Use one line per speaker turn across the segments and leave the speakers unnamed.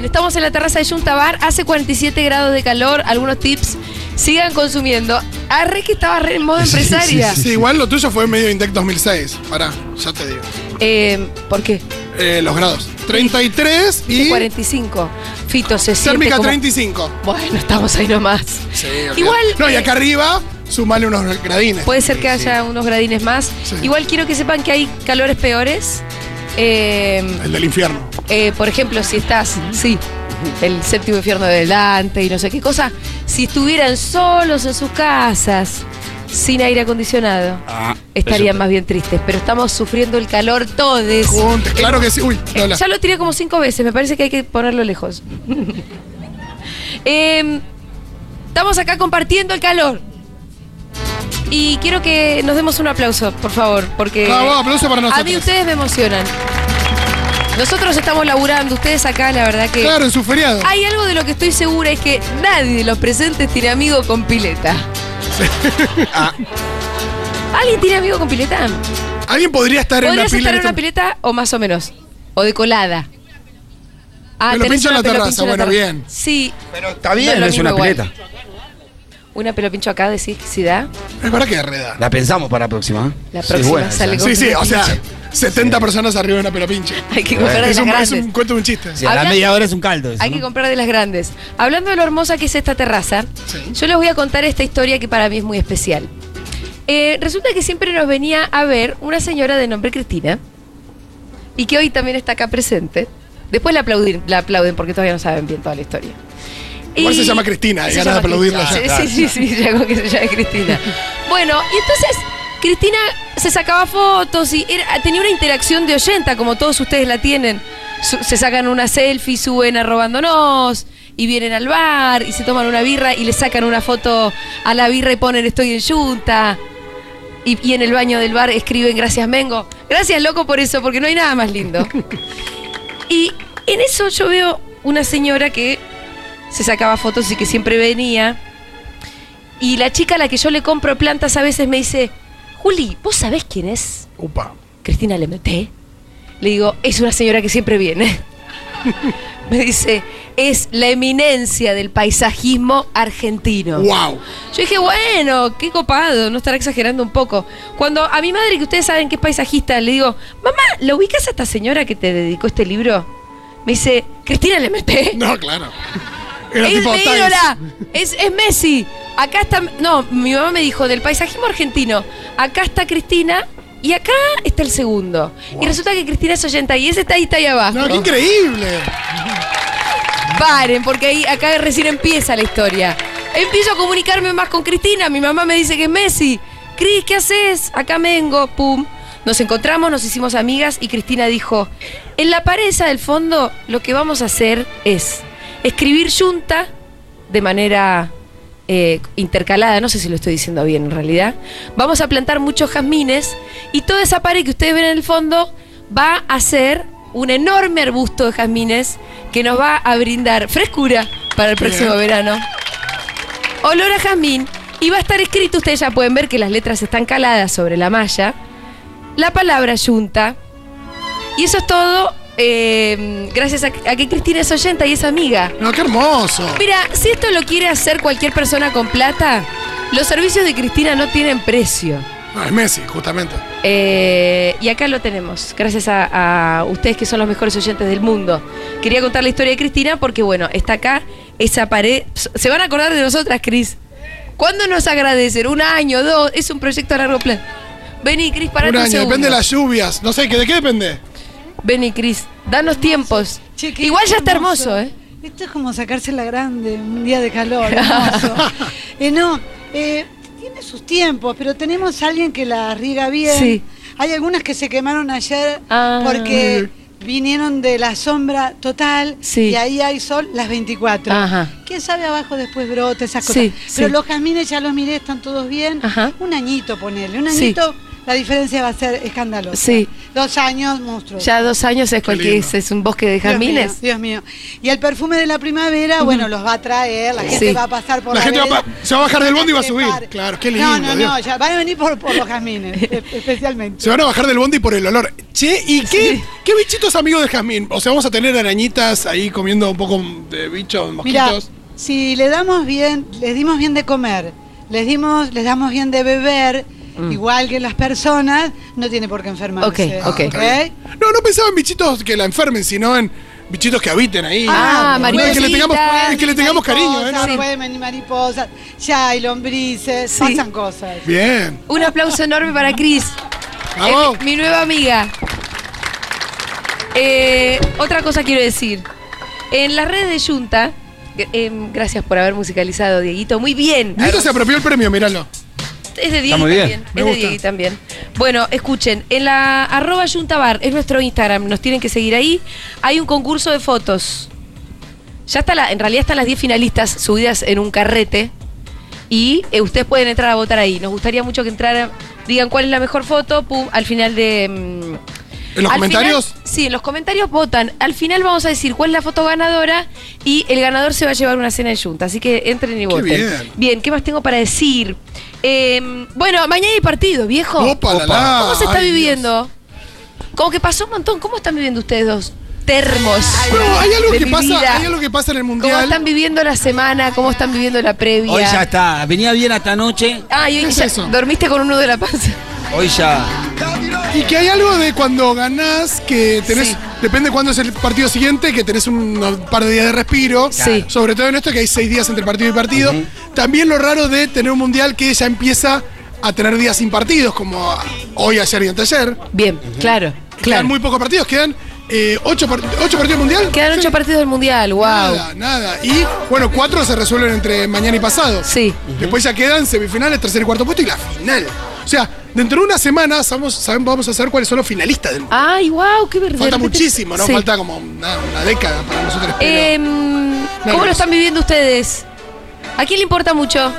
Bien, estamos en la terraza de Junta Bar, hace 47 grados de calor, algunos tips, sigan consumiendo. Arre que estaba re en modo empresaria.
Sí, igual lo tuyo fue medio Indec 2006. Pará, ya te digo.
Eh, ¿Por qué?
Eh, los grados. 33 y
45. Fito se
térmica
como-
35.
Bueno, estamos ahí nomás.
Sí.
Igual,
No, y
eh,
acá arriba, sumale unos gradines.
Puede ser que haya unos gradines más.
Sí.
Igual quiero que sepan que hay calores peores. Eh,
El del infierno.
Eh, por ejemplo, si estás, sí, el séptimo infierno de Dante y no sé qué cosa, si estuvieran solos en sus casas, sin aire acondicionado,
Ah,
estarían más bien tristes. Pero estamos sufriendo el calor todos.
Juntos, claro que sí. Uy,
Eh,
Lola.
ya lo tiré como cinco veces, me parece que hay que ponerlo lejos. Em, estamos acá compartiendo el calor. Y quiero que nos demos un aplauso, por favor, porque
aplauso para
a mí
nosotros.
ustedes me emocionan. Nosotros estamos laburando, ustedes acá, la verdad que...
Claro, en su feriado.
Hay algo de lo que estoy segura, es que nadie de los presentes tiene amigo con pileta.
Ah,
¿Alguien tiene amigo con pileta?
Alguien podría estar en una
¿Podrías
pila.
estar en
en
una
este-
pileta o más o menos? ¿O de colada? Ah,
Pelo
tenés
pincho en la terraza, bueno, bien.
Sí.
pero está bien,
No,
es una
igual.
pileta.
Una pelo pincho acá, decís, si da.
Es verdad que reda.
La pensamos para la próxima. ¿eh?
La
Sí,
próxima
buena
sale con-
Sí, sí, o sea,
pinche.
70 personas arriba de una pelo pinche.
Hay que comprar de
Es
las
un, es
grandes.
un cuento de un chiste.
Sí, a la media hora es un caldo. eso,
Hay
¿no?
que comprar de las grandes. Hablando de lo hermosa que es esta terraza,
Sí.
yo les voy a contar esta historia que para mí es muy especial. Eh, resulta que siempre nos venía a ver una señora de nombre Cristina y que hoy también está acá presente. Después la aplauden, la aplauden porque todavía no saben bien toda la historia.
Igual
Y-
se llama Cristina, hay ganas de aplaudirla.
Sí, sí, sí, sí, ya como que se llama Cristina. Bueno, y entonces Cristina se sacaba fotos y era- tenía una interacción de oyenta, como todos ustedes la tienen. Se sacan una selfie, suben a robándonos y vienen al bar y se toman una birra y le sacan una foto a la birra y ponen estoy en Junta. Y, y en el baño del bar escriben gracias Mengo. Gracias loco por eso, porque no hay nada más lindo. Y en eso yo veo una señora que se sacaba fotos y que siempre venía. Y la chica a la que yo le compro plantas a veces me dice, Juli, ¿vos sabés quién es?
Upa.
Cristina le meté. Le digo, es una señora que siempre viene. me dice, es la eminencia del paisajismo argentino.
Wow.
Yo dije, bueno, qué copado, no estará exagerando un poco. Cuando a mi madre, que ustedes saben que es paisajista, le digo, mamá, ¿la ubicas a esta señora que te dedicó este libro? Me dice, Cristina le meté.
No, claro. Era
Es
tipo
ídola, es, es Messi. Acá está, no, mi mamá me dijo del paisajismo argentino. Acá está Cristina y acá está el segundo. Y resulta que Cristina es 80 y ese está ahí, está ahí abajo.
No, qué increíble.
Paren, porque ahí acá recién empieza la historia. Empiezo a comunicarme más con Cristina, mi mamá me dice que es Messi. Cris, ¿qué haces? Acá vengo, pum. Nos encontramos, nos hicimos amigas y Cristina dijo, en la pared esa del fondo lo que vamos a hacer es escribir yunta de manera eh, intercalada, no sé si lo estoy diciendo bien en realidad. Vamos a plantar muchos jazmines y toda esa pared que ustedes ven en el fondo va a ser un enorme arbusto de jazmines que nos va a brindar frescura para el próximo verano. Olor a jazmín. Y va a estar escrito, ustedes ya pueden ver que las letras están caladas sobre la malla. La palabra yunta. Y eso es todo eh, gracias a, a que Cristina es oyenta y es amiga.
No, qué hermoso.
Mira, si esto lo quiere hacer cualquier persona con plata, los servicios de Cristina no tienen precio.
No, es Messi, justamente.
Eh, y acá lo tenemos, gracias a, a ustedes que son los mejores oyentes del mundo. Quería contar la historia de Cristina porque, bueno, está acá esa pared. Se van a acordar de nosotras, Cris. ¿Cuándo nos agradecen? ¿Un año, dos? Es un proyecto a largo plazo. Vení, Cris, para
Un año, depende de las lluvias. No sé, ¿de qué depende?
Vení, Cris, danos tiempos.
Che,
Igual ya está hermoso, ¿eh?
Esto es como sacarse la grande un día de calor, hermoso. Eh, no, eh, tiene sus tiempos, pero tenemos a alguien que la riega bien.
Sí.
Hay algunas que se quemaron ayer
Ah.
porque vinieron de la sombra total
Sí.
y ahí hay sol las 24.
Ajá.
¿Quién sabe abajo después brota esas cosas?
Sí,
Pero los jazmines ya los miré, están todos bien.
Ajá.
Un añito ponerle, un añito la diferencia va a ser escandalosa.
Sí.
dos años, monstruos.
Ya dos años es cualquier es un bosque de
Dios mío,
jazmines.
Dios mío. Y el perfume de la primavera, bueno, los va a traer, la gente
Sí.
va a pasar por
La
la,
gente va a se va a bajar del bondi y va a subir. Claro, qué
No,
lindo,
no,
Dios.
no, ya van a venir por, por los jazmines, especialmente.
Se van a bajar del bondi por el olor. Che, ¿y qué, qué bichitos amigos de Jazmín? O sea, vamos a tener arañitas ahí comiendo un poco de bichos,
Mira,
mosquitos.
si le damos bien, les dimos bien de comer, les dimos, les damos bien de beber, igual que las personas, no tiene por qué enfermarse.
Ok, ok.
No, no pensaba en bichitos que la enfermen, sino en bichitos que habiten ahí.
Ah,
No, es que le tengamos, es que le tengamos cariño, ¿eh?
Mariposas,
No,
Pueden venir mariposas, ya hay lombrices,
Sí.
pasan cosas.
Bien.
Un aplauso enorme para Cris.
Vamos.
Es mi nueva amiga. Eh, otra cosa quiero decir. En las redes de Junta, eh, em, gracias por haber musicalizado, Dieguito. Muy bien.
Dieguito se apropió el premio, míralo.
Es de Diego también.
Me
Es de. Diego también. Bueno, escuchen, en la arroba Yuntabar, es nuestro Instagram, nos tienen que seguir ahí. Hay un concurso de fotos. Ya está la, en realidad están las 10 finalistas subidas en un carrete. Y eh, ustedes pueden entrar a votar ahí. Nos gustaría mucho que entraran, digan cuál es la mejor foto, pum, al final de. mm,
¿En los
al
comentarios?
final- sí, en los comentarios votan. Al final vamos a decir cuál es la foto ganadora y el ganador se va a llevar una cena de junta. Así que entren y voten.
bien.
Bien, ¿qué más tengo para decir? Eh, bueno, mañana hay partido, viejo.
Opa, la, la.
¿Cómo se está
Ay,
viviendo? Como que pasó un montón. ¿Cómo están viviendo ustedes dos? Termos.
Bueno, hay algo que pasa, hay algo que pasa en el
¿Cómo
mundial.
están viviendo la semana? ¿Cómo están viviendo la previa?
Hoy ya está. Venía bien hasta anoche.
Ah, y hoy
¿Qué es
ya
eso?
dormiste con un nudo de la panza.
Hoy ya.
Y que hay algo de cuando ganás que tenés,
Sí.
depende cuándo es el partido siguiente, que tenés un par de días de respiro.
Sí.
Sobre todo en esto que hay seis días entre partido y partido. También lo raro de tener un mundial que ya empieza a tener días sin partidos, como hoy, ayer y anteayer.
Bien, claro,
Quedan
claro.
muy pocos partidos, quedan eh, ocho, par- ocho partidos mundial.
Quedan ocho
Sí.
partidos del Mundial, wow.
Nada, nada. Y bueno, cuatro se resuelven entre mañana y pasado.
Sí.
Después ya quedan semifinales, tercer y cuarto puesto y la final. O sea, dentro de una semana sabemos, sabemos- vamos a saber cuáles son los finalistas del mundial.
Ay, wow, qué verdad.
Falta muchísimo, ¿no?
Sí.
Falta como una, una década para nosotros. pero-
Em, ¿Cómo
no
lo están viviendo ustedes? ¿A quién le importa mucho?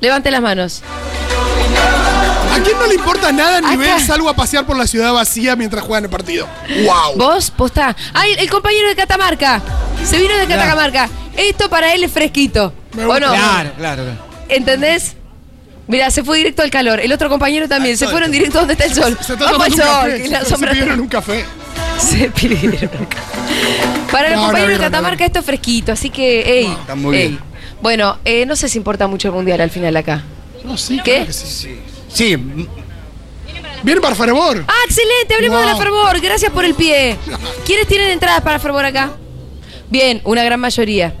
Levante las manos.
¿A quién no le importa nada ni
Acá.
ver salgo a pasear por la ciudad vacía mientras juegan el partido? ¡Wow!
¿Vos? ¿Posta? ¡Ay, el compañero de Catamarca! Se vino de Catamarca. Esto para él es fresquito.
Me
¿O
gusta.
no?
Claro. claro.
¿Entendés? Mira, se fue directo al calor. El otro compañero también. Se fueron directo donde está el sol.
Se está
Vamos al
tomando un
sol.
café. se
sombra
pidieron un café.
Se pidieron. Para el
No,
compañero
no,
de
no,
Catamarca esto es fresquito, así que, ey,
está muy
ey.
bien.
Bueno, eh, no sé si importa mucho el mundial al final acá.
No, sí,
¿Qué?
claro que sí.
Sí,
Viene para Fervor.
Ah, excelente, hablemos de la. Fervor. Gracias por el pie. ¿Quiénes tienen entradas para Fervor acá? Bien, una gran mayoría.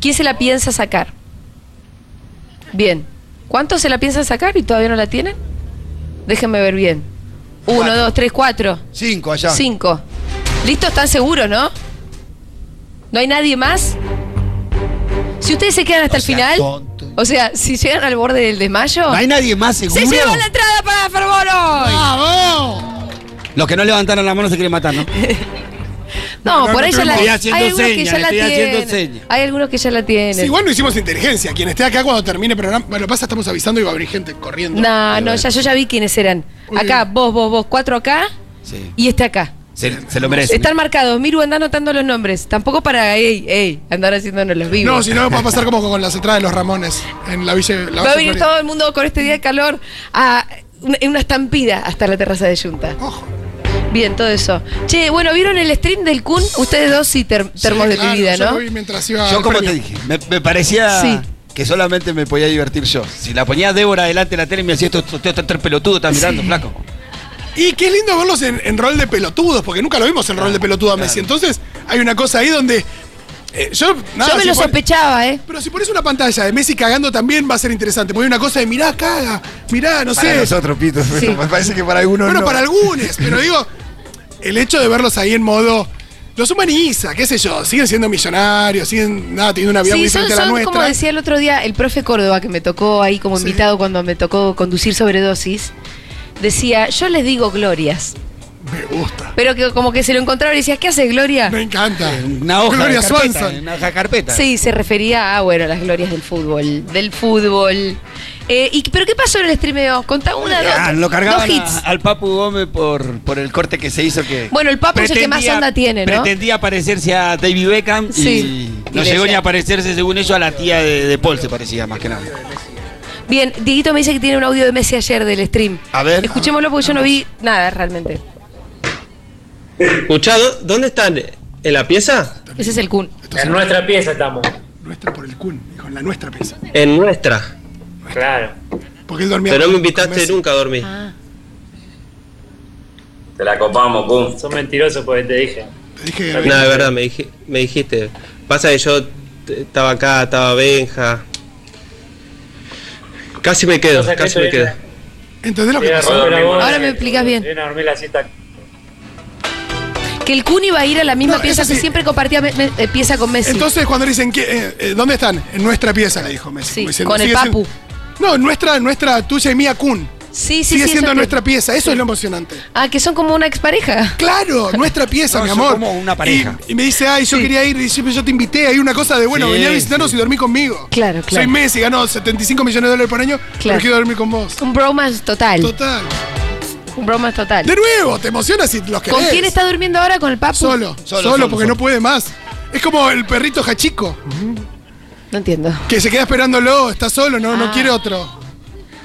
¿Quién se la piensa sacar? Bien. ¿Cuántos se la piensan sacar y todavía no la tienen? Déjenme ver bien. Uno,
Cuatro.
dos, tres, cuatro.
cinco allá.
Cinco. ¿Listos? ¿Están seguros, no? ¿No hay nadie más? Si ustedes se quedan hasta
O
el
sea,
final,
tonto.
o sea, si llegan al borde del desmayo,
¿No hay nadie más seguro?
se llevan la entrada para Fervor hoy.
¡Vamos!
Los que no levantaron la mano se quieren matar, ¿no?
No,
No,
por
no
ahí ya la
Estoy haciendo
Hay algunos que ya la
estoy haciendo
tienen.
señas.
Hay algunos que ya la tienen.
Sí, igual no hicimos inteligencia. Quien esté acá cuando termine el programa. Bueno, pasa, estamos avisando y va a venir gente corriendo.
No, no, ya yo ya vi quiénes eran.
Muy
Acá,
bien.
vos, vos, vos, cuatro acá
Sí.
y este acá.
Se, se lo merece.
Están marcados. Miru, anda anotando los nombres. Tampoco para, ey, ey, andar haciéndonos los vivos.
No, si no, va a pasar como con las entradas de los Ramones en la Villa. La
Va a venir todo el mundo con este día de calor a una estampida hasta la terraza de Junta.
Ojo.
Bien, todo eso. Che, bueno, ¿vieron el stream del Kun? Ustedes dos sí, ter- termos
Sí,
de
claro,
mi vida,
yo
¿no?
lo vi mientras iba
Yo
al
como
premio.
te dije, me, me parecía
Sí.
que solamente me podía divertir yo. Si la ponía Débora delante de la tele me decía, esto, esto, esto, tres pelotudos están mirando, flaco.
Y qué lindo verlos en, en rol de pelotudos, porque nunca lo vimos en rol de pelotudo a Messi. Entonces, hay una cosa ahí donde. eh, yo, nada,
Yo me
si
lo
pon-
sospechaba, ¿eh?
Pero si pones una pantalla de Messi cagando también va a ser interesante. Porque hay una cosa de mirá, caga, mirá, no
Para
sé.
nosotros, Pito,
Sí.
me parece que para algunos
Bueno,
no.
para algunos, pero digo, el hecho de verlos ahí en modo. Los humaniza, qué sé yo, siguen siendo millonarios, siguen nada, teniendo una vida muy
son,
diferente a la nuestra.
como decía el otro día el profe Córdoba, que me tocó ahí como
Sí.
invitado cuando me tocó conducir sobredosis, decía, yo les digo glorias.
Me gusta.
Pero que como que se lo encontraron y decías, ¿qué haces, Gloria?
Me encanta.
Una hoja
Gloria
de carpeta,
Swanson.
una hoja de carpeta.
Sí, se refería a, bueno, las glorias del fútbol. Del fútbol. Eh, y, ¿Pero qué pasó en el streameo? Contá una,
Ah,
dos,
lo cargaban
dos
a-
hits.
al Papu Gómez por, por el corte que se hizo que.
Bueno, el Papu es el que más onda tiene, ¿no?
Pretendía parecerse a David Beckham
Sí.
y no
Y
llegó ni a parecerse, según ellos, a la tía de, de Paul, se parecía más que nada.
Bien, Dieguito me dice que tiene un audio de Messi ayer del stream.
A ver.
Escuchémoslo porque yo no vi nada realmente.
Escuchado, ¿dónde están? ¿En la pieza?
Ese es el Kun.
En nuestra pieza estamos.
Nuestra por el Kun, dijo, en la nuestra pieza.
En nuestra.
Claro.
Porque él dormía
Pero no me invitaste nunca a dormir.
Ah.
Te la copamos, pum.
Son mentirosos porque te dije.
Te dije que
No, de verdad, me, dije- me dijiste. Pasa que yo estaba acá, estaba Benja. Casi me quedo,
O sea, que
casi me quedo.
¿Entendés lo que pasó?
Ahora me explicas bien.
Viene a dormir la siesta.
Que el Kun iba a ir a la misma
No,
pieza
eso
que
sí.
siempre compartía me- me- eh, pieza con Messi.
Entonces cuando le dicen, ¿qué, eh, eh, ¿dónde están? En nuestra pieza, le dijo Messi.
Sí, con el
sigue siendo-
Papu.
No, nuestra, nuestra tuya y mía Kun.
sí, sí,
Sigue
sí.
siendo
eso
nuestra pieza, eso es lo emocionante.
Ah, que son como una expareja.
Claro, nuestra pieza,
No,
mi
son
amor.
como una pareja.
Y, y me dice, ay, yo
Sí.
quería ir, y yo, yo te invité, hay una cosa de, bueno,
Sí,
venía a visitarnos
sí.
y dormí conmigo.
Claro, claro.
Soy Messi, ganó 75 millones de dólares por año,
Claro.
pero quiero dormir con vos.
Un bromance total.
Total.
Un bromance total.
De nuevo, te emocionas si los querés.
¿Con quién está durmiendo ahora? ¿Con el Papu?
Solo, solo,
solo,
porque
solo.
no puede más. Es como el perrito Hachico,
No entiendo.
que se queda esperándolo, está solo, no, no
Ah.
quiere otro.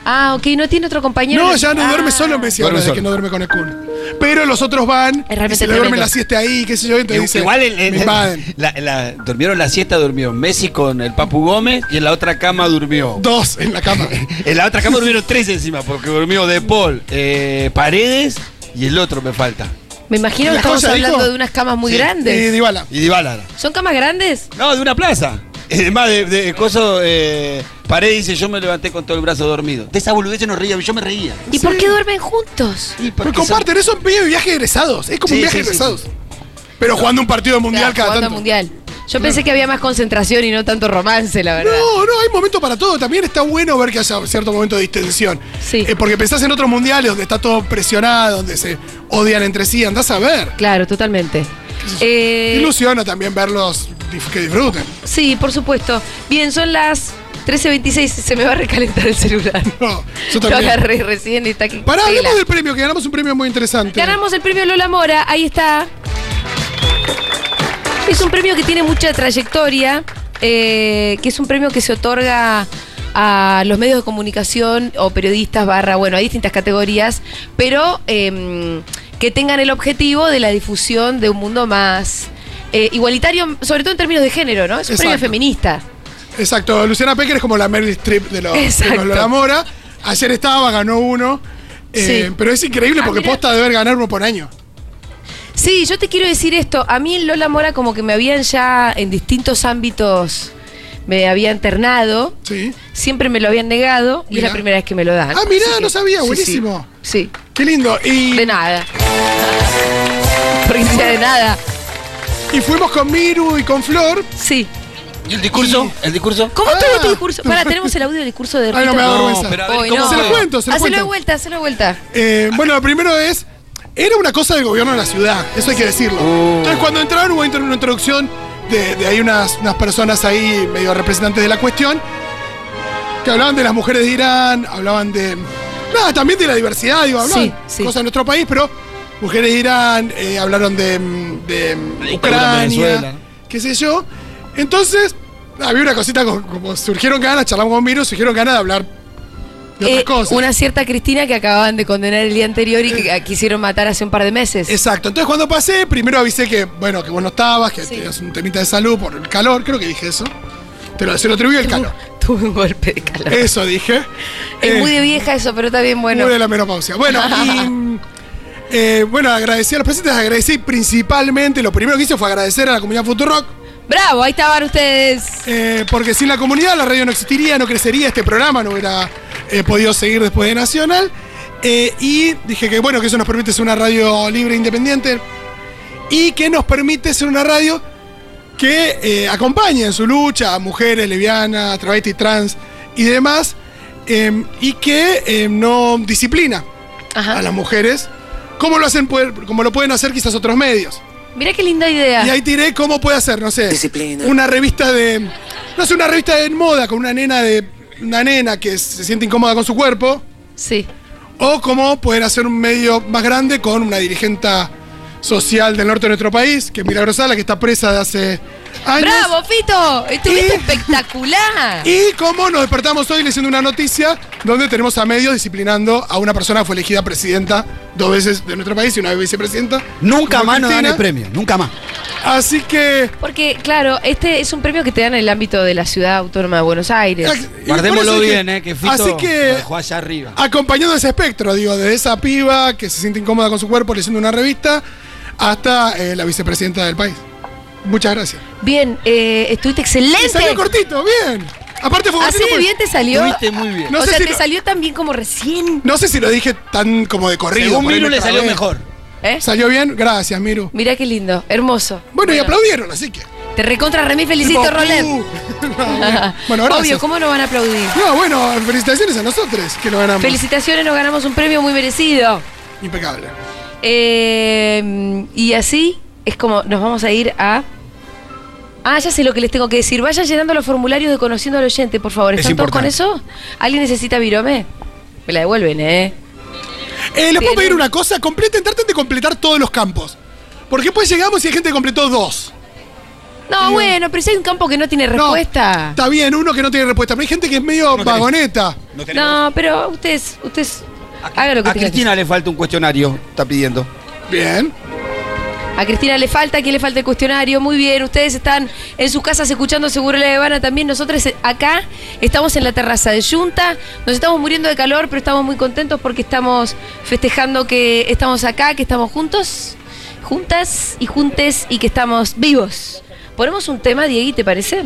Ah, ok, no tiene otro compañero.
No, ya no
Ah.
duerme solo Messi
Duerme
ahora, de
solo.
que no duerme con el Kun. Pero los otros van, y se le duerme
tremendo.
la siesta ahí, qué sé yo, entonces dice,
Igual el- el-
me invaden.
la- la- durmieron la siesta, durmió Messi con el Papu Gómez y en la otra cama durmió.
Dos en la cama.
En la otra cama durmieron tres encima, porque durmió De Paul, eh, Paredes y el otro me falta.
Me imagino que
¿La
estamos
joya,
hablando
dijo?
de unas camas muy
Sí.
Y
grandes.
Dybala.
Y Dybala.
¿Son camas grandes?
No, de una plaza. Es más, de, de coso, eh, Paredes dice, yo me levanté con todo el brazo dormido. De esa boludez no reía, yo me reía.
¿Y por qué duermen juntos?
Y
Pero
porque son-
comparten, eso es medio viaje de egresados. Es como un viaje
sí,
de
sí,
egresados. Pero jugando un partido mundial
Claro,
cada
jugando
tanto.
mundial. Yo pensé que había más concentración y no tanto romance, la verdad.
No, no, hay momento para todo. También está bueno ver que haya cierto momento de distensión.
Sí.
Eh, porque pensás en otros mundiales donde está todo presionado, donde se odian entre sí. Andás a ver.
Claro, totalmente. Eh,
Ilusiona también verlos que disfruten.
sí, por supuesto. Bien, son las 13.26. Se me va a recalentar el celular.
No, yo
Lo
también.
agarré recién y está aquí.
Pará, hablemos del premio, que ganamos un premio muy interesante.
Ganamos el premio Lola Mora, ahí está. Es un premio que tiene mucha trayectoria, eh, que es un premio que se otorga a los medios de comunicación o periodistas barra, bueno, hay distintas categorías, pero eh, que tengan el objetivo de la difusión de un mundo más eh, igualitario, sobre todo en términos de género, ¿no? Es un premio feminista.
Exacto, Luciana Pecker es como la Meryl Streep de los, de
Exacto.
los Mora. Ayer estaba, ganó uno. Eh,
Sí.
Pero es increíble
Ah,
porque
mirá.
posta de ver ganar uno por año.
Sí, yo te quiero decir esto. A mí en Lola Mora como que me habían ya en distintos ámbitos, me habían ternado,
Sí.
siempre me lo habían negado y es la primera vez que me lo dan.
Ah, mirá,
que-
no sabía,
sí,
buenísimo.
Sí,
Qué lindo. Y,
de nada. Sea de nada.
Y fuimos con Miru y con Flor.
Sí.
¿Y el discurso? ¿El discurso?
¿Cómo
Ah.
estuvo este discurso? Para, tenemos el audio del discurso de
Ay, no me da vergüenza.
pero a ver,
Hoy
¿cómo
no.
Se lo cuento, se lo
Hacelo
cuento.
de vuelta, hacelo de vuelta.
Eh, bueno, lo primero es. Era una cosa del gobierno de la ciudad, eso hay que decirlo.
Uh.
Entonces, cuando entraron, hubo una introducción de, de ahí unas, unas personas ahí, medio representantes de la cuestión, que hablaban de las mujeres de Irán, hablaban de. Nada, también de la diversidad, digo, hablaban
Sí, sí.
cosas de nuestro país, pero mujeres de Irán, eh, hablaron de, mm, de mm, Ucrania,
Venezuela.
qué sé yo. Entonces, había una cosita como, como surgieron ganas, charlamos con Miro, surgieron ganas de hablar de otras
Eh,
cosas.
una cierta Cristina que acababan de condenar el día anterior y que quisieron matar hace un par de meses.
Exacto. Entonces cuando pasé, primero avisé que, bueno, que vos no estabas, que
Sí.
tenías un temita de salud por el calor, creo que dije eso. Te lo, se lo atribuí el calor.
Tuve un golpe de calor.
Eso dije.
Es
Eh,
muy de vieja eso, pero está bien bueno.
muy de la menopausia. Bueno, y mm, eh, bueno, agradecí a los presentes, agradecí principalmente, lo primero que hice fue agradecer a la comunidad Futurock,
Bravo, ahí estaban ustedes.
eh, porque sin la comunidad la radio no existiría, no crecería, este programa no hubiera eh, podido seguir después de Nacional. Y dije que bueno, que eso nos permite ser una radio libre e independiente y que nos permite ser una radio que acompañe en su lucha a mujeres lesbianas, travestis, trans y demás, y que no disciplina
Ajá.
a las mujeres cómo lo hacen, poder- como lo pueden hacer quizás otros medios.
Mirá qué linda idea.
Y ahí tiré cómo puede hacer, no sé, una revista de, no sé, una revista de moda con una nena de, una nena que se siente incómoda con su cuerpo,
Sí.
o cómo pueden hacer un medio más grande con una dirigente social del norte de nuestro país, que es Milagro Sala, que está presa de hace años.
¡Bravo, Fito! Estuviste
Y-
espectacular.
Y cómo nos despertamos hoy leyendo una noticia donde tenemos a medios disciplinando a una persona que fue elegida presidenta dos veces de nuestro país y una vez vicepresidenta.
Nunca más nos dan el premio, nunca más.
Así que.
Porque, claro, este es un premio que te dan en el ámbito de la ciudad autónoma de Buenos Aires.
por
Guardémoslo bien, eh, que Fito
Así
lo
que,
dejó allá arriba.
acompañando ese espectro, digo, desde esa piba que se siente incómoda con su cuerpo leyendo una revista hasta eh, la vicepresidenta del país. Muchas gracias.
Bien, eh, estuviste excelente.
salió cortito, bien. Aparte fue
Así
cortito
de bien te salió.
Estuviste muy bien.
No
o
sé
sea,
si
te
lo-
salió tan bien como recién.
No sé si lo dije tan como de corrido.
Según
por ahí
Miru
me
le salió
trabé.
mejor.
¿Eh?
¿Salió bien? Gracias, Miru.
Mirá qué lindo, hermoso.
Bueno, y aplaudieron, así que.
Te recontra remí felicito,
Tipo,
Rolet.
uh. bueno, gracias.
Obvio, ¿cómo no van a aplaudir?
No, bueno, felicitaciones a nosotros que lo ganamos.
Felicitaciones, nos ganamos un premio muy merecido.
Impecable.
Eh, y así es como nos vamos a ir a. Ah, ya sé lo que les tengo que decir. Vayan llenando los formularios de conociendo al oyente, por favor.
Es
¿Están todos con eso? ¿Alguien necesita virome? Me la devuelven, ¿eh?
Eh, ¿Les puedo pedir una cosa? Completen, traten de completar todos los campos. Porque después llegamos y hay gente que completó dos.
No, bueno, pero si hay un campo que no tiene
No,
respuesta.
está bien, uno que no tiene respuesta. Pero hay gente que es medio
No tenés.
vagoneta.
No
pero ustedes, ustedes hagan lo que
a
que
Cristina le falta un cuestionario, está pidiendo.
Bien.
A Cristina le falta, aquí le falta el cuestionario. Muy bien, ustedes están en sus casas escuchando Seguro La Habana también. Nosotros eh, acá estamos en la terraza de Junta. Nos estamos muriendo de calor, pero estamos muy contentos porque estamos festejando que estamos acá, que estamos juntos, juntas y juntes y que estamos vivos. Ponemos un tema, Diegui, ¿te parece?